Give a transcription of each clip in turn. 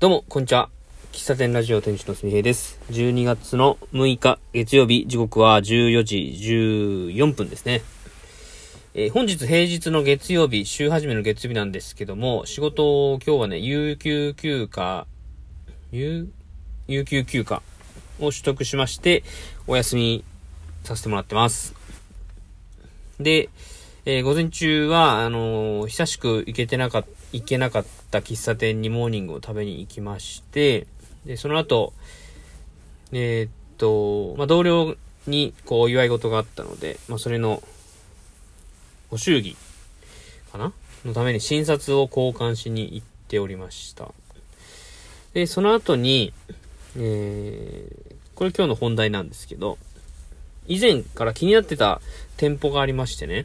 どうも、こんにちは。喫茶店ラジオ店主のすみへいです。12月の6日月曜日、時刻は14時14分ですね。えー本日平日の月曜日、週始めの月曜日なんですけども、仕事を今日はね、有給休暇、有、有給休暇を取得しまして、お休みさせてもらってます。で、えー午前中は、あのー久しく行けてなかっ行けなかったった喫茶店にモーニングを食べに行きまして、で、その後、えーっと、まあ、同僚に、こう、お祝い事があったので、まあ、それの、ご祝儀かな？のために診察を交換しに行っておりました。で、その後に、えー、これ今日の本題なんですけど、以前から気になってた店舗がありましてね、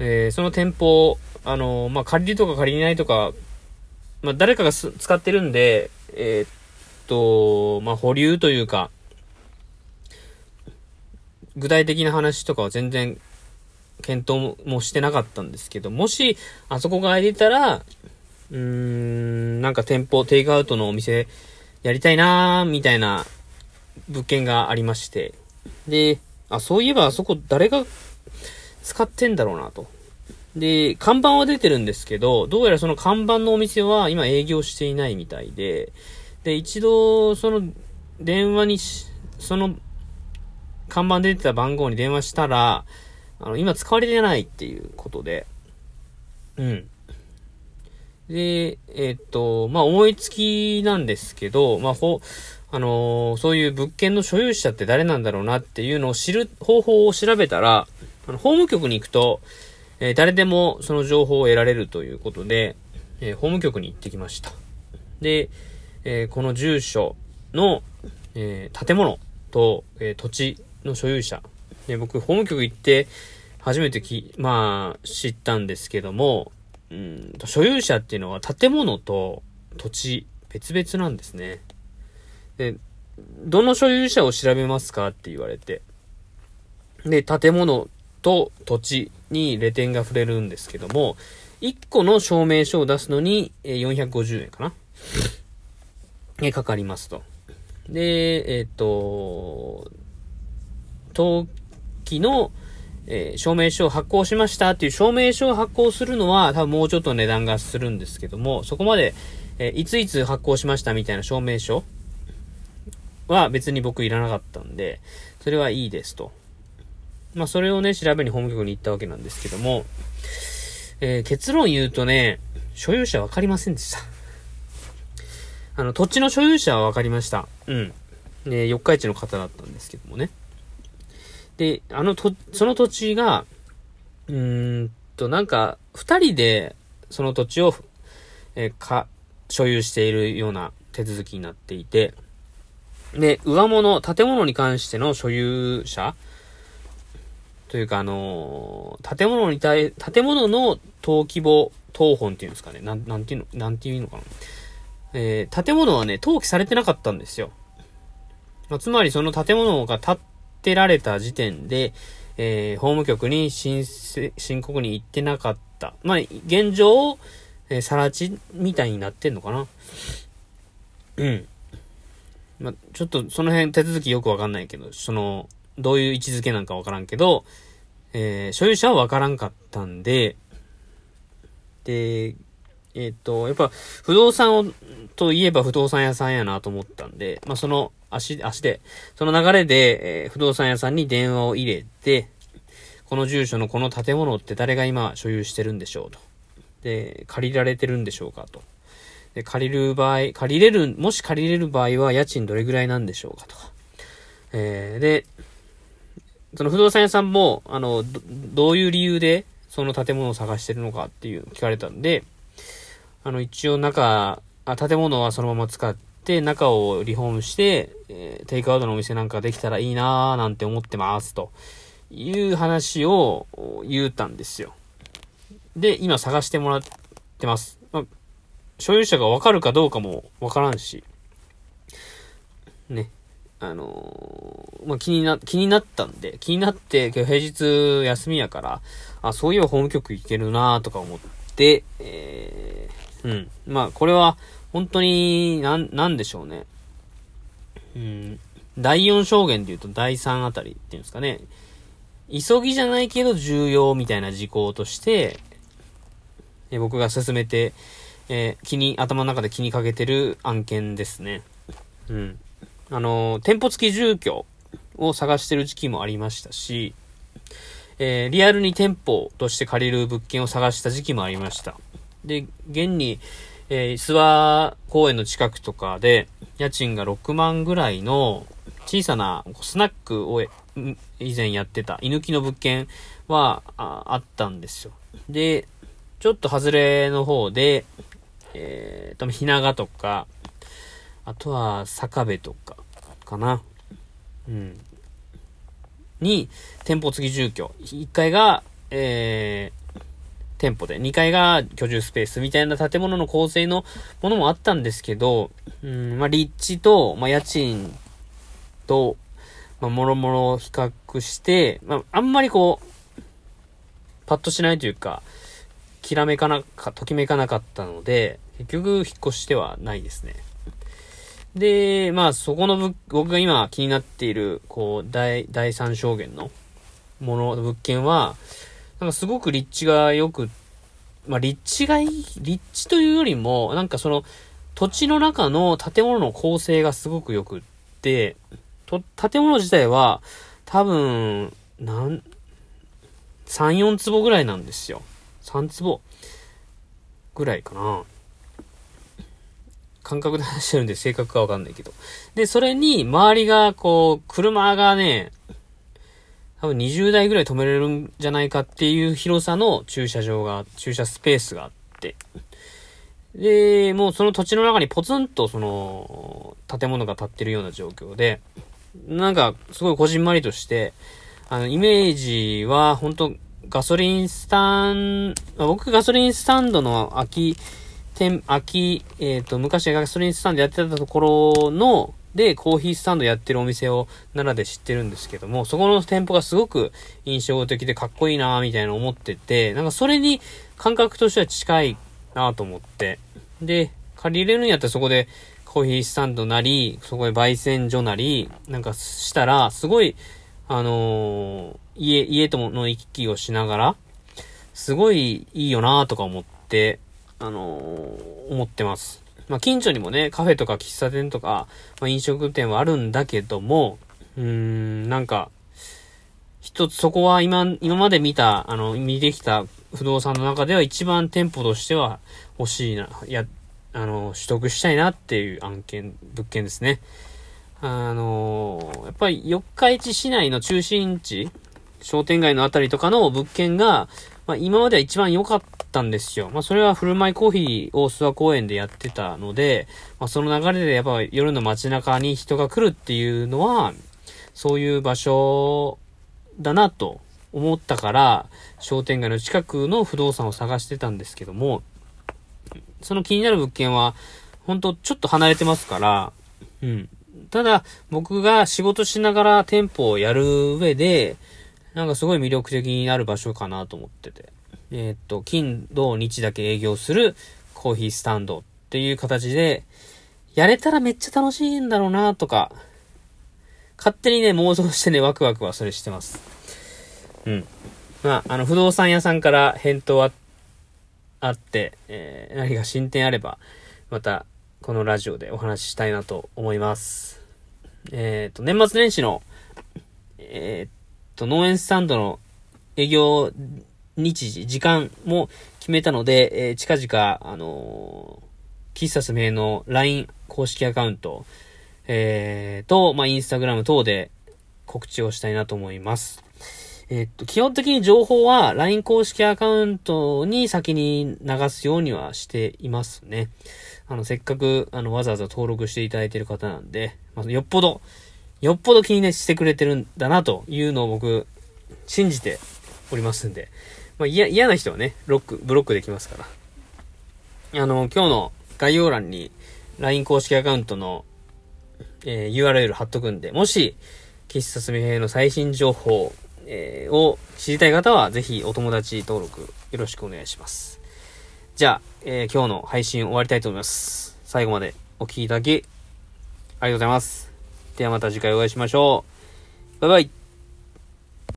えーその店舗、あのまあ、借りるとか借りないとか、まあ、誰かがす使ってるんで、えーっと、まあ、保留というか、具体的な話とかは全然検討ももしてなかったんですけど、もし、あそこが空いてたら、うーん、なんか店舗、テイクアウトのお店やりたいなーみたいな物件がありまして、で、あ、そういえばあそこ誰が使ってんだろうなと。で、看板は出てるんですけど、どうやらその看板のお店は今営業していないみたいで、で、一度、その電話にし、その看板出てた番号に電話したら、あの、今使われてないっていうことで、うん。で、えっと、まあ、思いつきなんですけど、まあ、ほ、あのーそういう物件の所有者って誰なんだろうなっていうのを知る方法を調べたら、あの、法務局に行くと、えー誰でもその情報を得られるということで、えー法務局に行ってきました。で、えーこの住所の、え建物と、え土地の所有者。で僕、法務局行って初めてき、まあ、知ったんですけども、うん、所有者っていうのは建物と土地別々なんですね。で、どの所有者を調べますかって言われて。で、建物と土地にレ点が触れるんですけども、1個の証明書を出すのにえ450円かなえかかりますと。で、えっ、と、登記の、えー証明書を発行しましたっていう証明書を発行するのは多分もうちょっと値段がするんですけども、そこまで、えーいついつ発行しましたみたいな証明書は別に僕いらなかったんで、それはいいですと。まあ、それをね、調べに法務局に行ったわけなんですけども、えー結論言うとね、所有者わかりませんでした。あの、土地の所有者はわかりました。うん。ね、四日市の方だったんですけどもね。で、あのと、その土地が、うーんと、なんか、二人で、その土地を、えか、所有しているような手続きになっていて、で、上物、建物に関しての所有者というか、あのー建物に対、建物の登記簿、当本っていうんですかね。なん、なんていうの、なんていうのかな。えー建物はね、登記されてなかったんですよ。まあ、つまりその建物が建てられた時点で、えー法務局に申請、申告に行ってなかった。まあ、現状、えー、さら地みたいになってんのかな。うん。まあ、ちょっとその辺手続きよくわかんないけど、その、どういう位置づけなんかわからんけど、えー所有者はわからんかったんで、で、えっ、と、やっぱ、不動産を、といえば不動産屋さんやなと思ったんで、まあ、その足、足で、その流れで、えー不動産屋さんに電話を入れて、この住所のこの建物って誰が今所有してるんでしょうと。で、借りられてるんでしょうかと。で、借りる場合、借りれる、もし借りれる場合は家賃どれぐらいなんでしょうかとか。えーで、その不動産屋さんも、あの、どういう理由でその建物を探してるのかっていう聞かれたんで、あの、一応中、あ建物はそのまま使って、中をリフォームして、えーテイクアウトのお店なんかできたらいいなーなんて思ってます、という話を言うたんですよ。で、今探してもらってます。まあ、所有者がわかるかどうかもわからんし、ね。あのーまあ、気にな、気になったんで、気になって、今日平日休みやから、あ、そういえば法務局行けるなとか思って、えー、うん。まあ、これは、本当に、なん、なんでしょうね。うん、第4証言で言うと第3あたりっていうんですかね。急ぎじゃないけど重要みたいな事項として、え僕が進めて、えー、気に、頭の中で気にかけてる案件ですね。うん。あの、店舗付き住居を探してる時期もありましたし、えー、リアルに店舗として借りる物件を探した時期もありました。で、現に、えー、諏訪公園の近くとかで、家賃が6万ぐらいの小さなスナックを以前やってた居抜きの物件はあったんですよ。で、ちょっと外れの方で、えー、と、ひながとか、あとは坂部とか、かな。うん。に、店舗付き住居。1階が、えー、店舗で、2階が居住スペースみたいな建物の構成のものもあったんですけど、うん、まあ、立地と、まあ、家賃と、まあ、もろもろ比較して、まあ、あんまりこう、パッとしないというか、きらめかなか、ときめかなかったので、結局引っ越してはないですね。で、まあそこの僕が今気になっている、こう、第、第三証言のもの、物件は、なんかすごく立地が良く、まあ立地がいい、立地というよりも、なんかその、土地の中の建物の構成がすごく良くって、と、建物自体は、多分、なん、3、4坪ぐらいなんですよ。3坪ぐらいかな。感覚で話してるんで正確かわかんないけど。で、それに、周りが、こう、車がね、多分20台ぐらい止めれるんじゃないかっていう広さの駐車場が、駐車スペースがあって。で、もうその土地の中にポツンとその、建物が建ってるような状況で、なんか、すごいこじんまりとして、あの、イメージは、本当ガソリンスタン、僕ガソリンスタンドの空き、店、空き、えっ、ー、と、昔ガソリンスタンドやってたところの、で、コーヒースタンドやってるお店を奈良で知ってるんですけども、そこの店舗がすごく印象的でかっこいいなみたいな思ってて、なんかそれに感覚としては近いなと思って、で、借りれるんやったらそこでコーヒースタンドなり、そこで焙煎所なり、なんかしたら、すごい、あのー、家、家との行き来をしながら、すごいいいよなとか思って、あのー、思ってます。まあ、近所にもね、カフェとか喫茶店とか、まあ、飲食店はあるんだけども、うーん、なんか、一つそこは今、今まで見た、あの、見てきた不動産の中では一番店舗としては欲しいな、や、あの、取得したいなっていう案件、物件ですね。あの、やっぱり四日市市内の中心地、商店街のあたりとかの物件が、まあ、今までは一番良かったんですよ。まあ、それは振る舞いコーヒーを諏訪公園でやってたので、まあ、その流れでやっぱ夜の街中に人が来るっていうのは、そういう場所だなと思ったから、商店街の近くの不動産を探してたんですけども、その気になる物件は、ほんとちょっと離れてますから、うん。ただ、僕が仕事しながら店舗をやる上で、なんかすごい魅力的になる場所かなと思ってて。えー、っと、金、土、日だけ営業するコーヒースタンドっていう形で、やれたらめっちゃ楽しいんだろうなとか、勝手にね、妄想してね、ワクワクはそれしてます。うん。まあ、あの、不動産屋さんから返答あ、あって、えー、何か進展あれば、また、このラジオでお話ししたいなと思います。えっ、と、年末年始の、えっ、と、農園スタンドの営業日時、時間も決めたので、えー、近々、あのー、喫茶すめの LINE 公式アカウント、えー、と、まあ、インスタグラム等で告知をしたいなと思います。えっと、基本的に情報は LINE 公式アカウントに先に流すようにはしていますね。あの、せっかく、あの、わざわざ登録していただいている方なんで、まあ、よっぽど、よっぽど気にね、してくれてるんだな、というのを僕、信じておりますんで、まあ、嫌、嫌な人はね、ロック、ブロックできますから。あの、今日の概要欄に、LINE 公式アカウントの、えー、URL 貼っとくんで、もし、喫茶すみへの最新情報、えー、を知りたい方は、ぜひお友達登録よろしくお願いします。じゃあ、えー、今日の配信終わりたいと思います。最後までお聴きいただき、ありがとうございます。ではまた次回お会いしましょう。バイバイ。